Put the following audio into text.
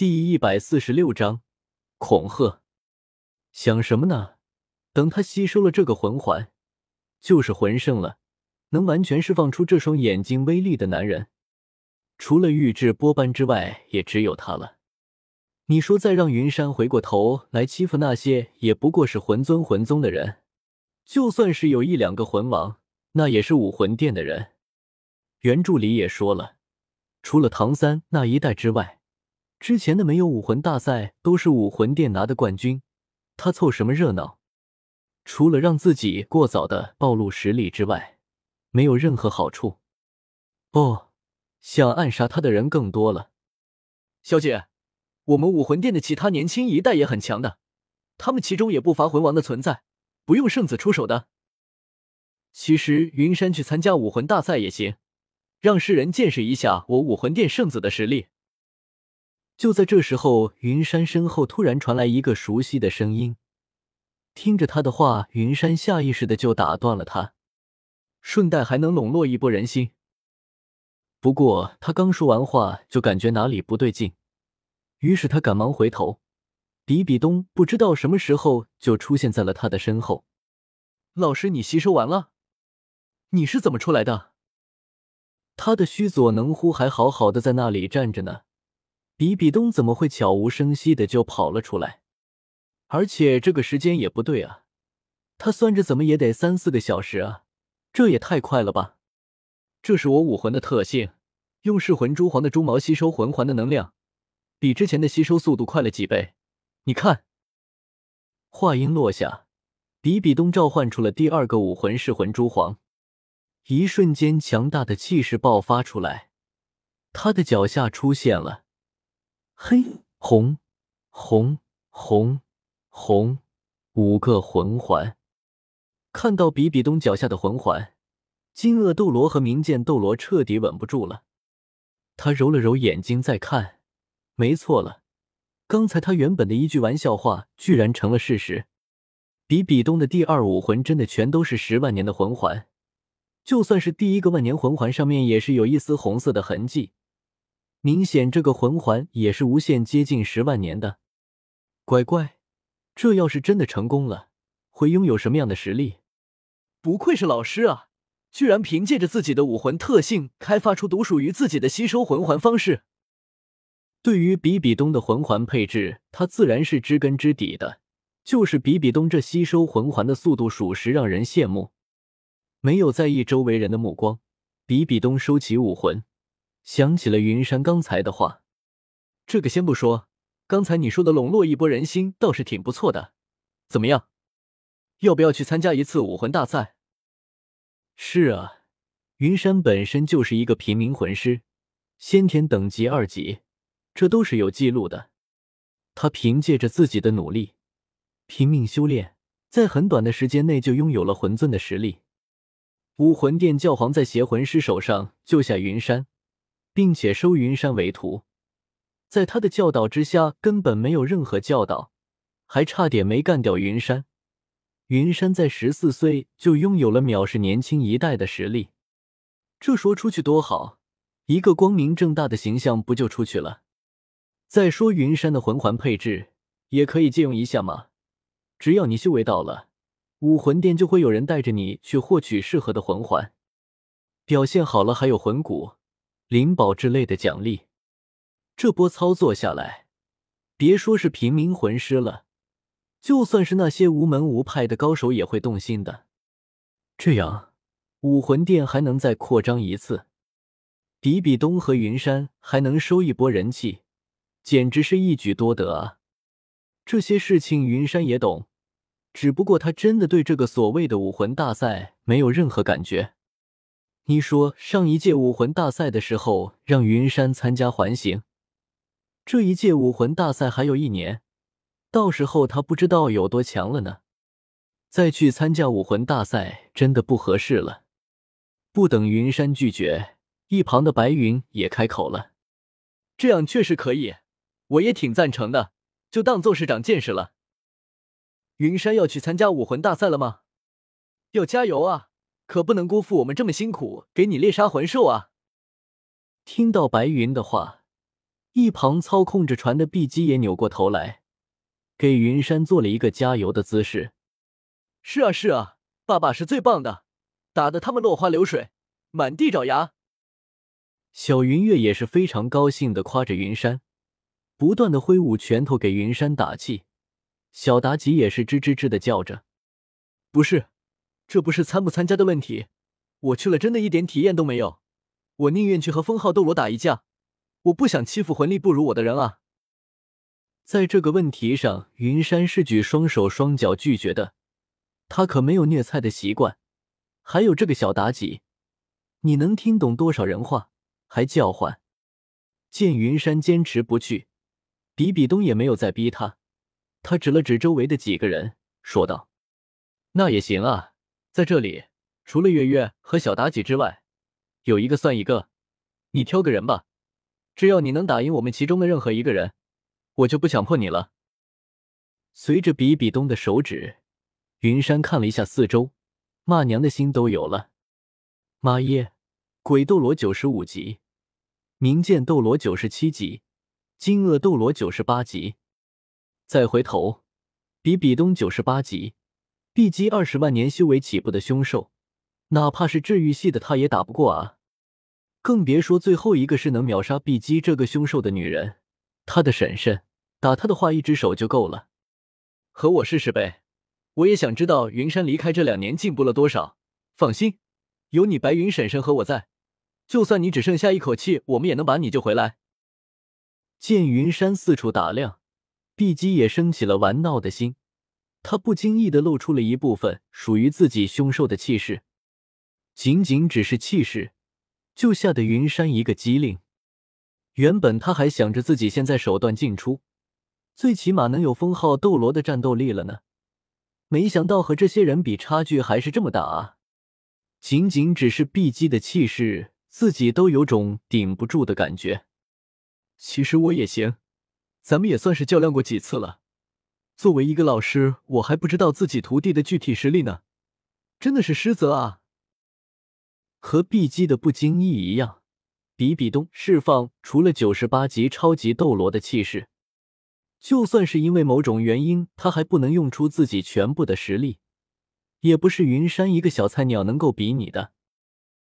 第一百四十六章恐吓。想什么呢？等他吸收了这个魂环，就是魂圣了，能完全释放出这双眼睛威力的男人，除了玉质波斑之外，也只有他了。你说再让云山回过头来欺负那些也不过是魂尊魂宗的人，就算是有一两个魂王，那也是武魂殿的人。原著里也说了，除了唐三那一代之外。之前的没有武魂大赛都是武魂殿拿的冠军，他凑什么热闹？除了让自己过早的暴露实力之外，没有任何好处。哦，想暗杀他的人更多了。小姐，我们武魂殿的其他年轻一代也很强的，他们其中也不乏魂王的存在，不用圣子出手的。其实云山去参加武魂大赛也行，让世人见识一下我武魂殿圣子的实力。就在这时候，云山身后突然传来一个熟悉的声音。听着他的话，云山下意识的就打断了他，顺带还能笼络一波人心。不过他刚说完话，就感觉哪里不对劲，于是他赶忙回头。比比东不知道什么时候就出现在了他的身后。老师，你吸收完了？你是怎么出来的？他的须佐能乎还好好的在那里站着呢。比比东怎么会悄无声息的就跑了出来？而且这个时间也不对啊，他算着怎么也得三四个小时啊，这也太快了吧！这是我武魂的特性，用噬魂蛛皇的蛛毛吸收魂环的能量，比之前的吸收速度快了几倍。你看，话音落下，比比东召唤出了第二个武魂噬魂蛛皇，一瞬间强大的气势爆发出来，他的脚下出现了。黑红红红红五个魂环，看到比比东脚下的魂环，金鳄斗罗和冥剑斗罗彻底稳不住了。他揉了揉眼睛再看，没错了，刚才他原本的一句玩笑话居然成了事实。比比东的第二武魂真的全都是十万年的魂环，就算是第一个万年魂环上面也是有一丝红色的痕迹。明显，这个魂环也是无限接近十万年的。乖乖，这要是真的成功了，会拥有什么样的实力？不愧是老师啊，居然凭借着自己的武魂特性，开发出独属于自己的吸收魂环方式。对于比比东的魂环配置，他自然是知根知底的。就是比比东这吸收魂环的速度，属实让人羡慕。没有在意周围人的目光，比比东收起武魂。想起了云山刚才的话，这个先不说，刚才你说的笼络一波人心倒是挺不错的。怎么样，要不要去参加一次武魂大赛？是啊，云山本身就是一个平民魂师，先天等级二级，这都是有记录的。他凭借着自己的努力，拼命修炼，在很短的时间内就拥有了魂尊的实力。武魂殿教皇在邪魂师手上救下云山。并且收云山为徒，在他的教导之下，根本没有任何教导，还差点没干掉云山。云山在十四岁就拥有了藐视年轻一代的实力，这说出去多好，一个光明正大的形象不就出去了？再说云山的魂环配置，也可以借用一下嘛。只要你修为到了，武魂殿就会有人带着你去获取适合的魂环，表现好了还有魂骨。灵宝之类的奖励，这波操作下来，别说是平民魂师了，就算是那些无门无派的高手也会动心的。这样，武魂殿还能再扩张一次，比比东和云山还能收一波人气，简直是一举多得啊！这些事情云山也懂，只不过他真的对这个所谓的武魂大赛没有任何感觉。你说上一届武魂大赛的时候让云山参加环形，这一届武魂大赛还有一年，到时候他不知道有多强了呢。再去参加武魂大赛真的不合适了。不等云山拒绝，一旁的白云也开口了：“这样确实可以，我也挺赞成的，就当做是长见识了。”云山要去参加武魂大赛了吗？要加油啊！可不能辜负我们这么辛苦给你猎杀魂兽啊！听到白云的话，一旁操控着船的碧姬也扭过头来，给云山做了一个加油的姿势。是啊，是啊，爸爸是最棒的，打得他们落花流水，满地找牙。小云月也是非常高兴的夸着云山，不断的挥舞拳头给云山打气。小妲己也是吱吱吱的叫着：“不是，这不是参不参加的问题，我去了真的一点体验都没有，我宁愿去和封号斗罗打一架，我不想欺负魂力不如我的人啊。”在这个问题上，云山是举双手双脚拒绝的，他可没有虐菜的习惯。还有这个小妲己，你能听懂多少人话？还叫唤！见云山坚持不去，比比东也没有再逼他。他指了指周围的几个人，说道：“那也行啊，在这里除了月月和小妲己之外，有一个算一个，你挑个人吧。只要你能打赢我们其中的任何一个人，我就不强迫你了。”随着比比东的手指，云山看了一下四周，骂娘的心都有了。妈耶！鬼斗罗九十五级，冥剑斗罗九十七级，金鳄斗罗九十八级。再回头，比比东九十八级，碧姬二十万年修为起步的凶兽，哪怕是治愈系的他也打不过啊！更别说最后一个是能秒杀碧姬这个凶兽的女人，她的婶婶打她的话一只手就够了。和我试试呗，我也想知道云山离开这两年进步了多少。放心，有你白云婶婶和我在。就算你只剩下一口气，我们也能把你救回来。见云山四处打量，碧姬也升起了玩闹的心。他不经意的露出了一部分属于自己凶兽的气势，仅仅只是气势，就吓得云山一个机灵。原本他还想着自己现在手段尽出，最起码能有封号斗罗的战斗力了呢，没想到和这些人比，差距还是这么大啊！仅仅只是碧姬的气势。自己都有种顶不住的感觉。其实我也行，咱们也算是较量过几次了。作为一个老师，我还不知道自己徒弟的具体实力呢，真的是失责啊！和碧姬的不经意一样，比比东释放除了九十八级超级斗罗的气势。就算是因为某种原因，他还不能用出自己全部的实力，也不是云山一个小菜鸟能够比拟的。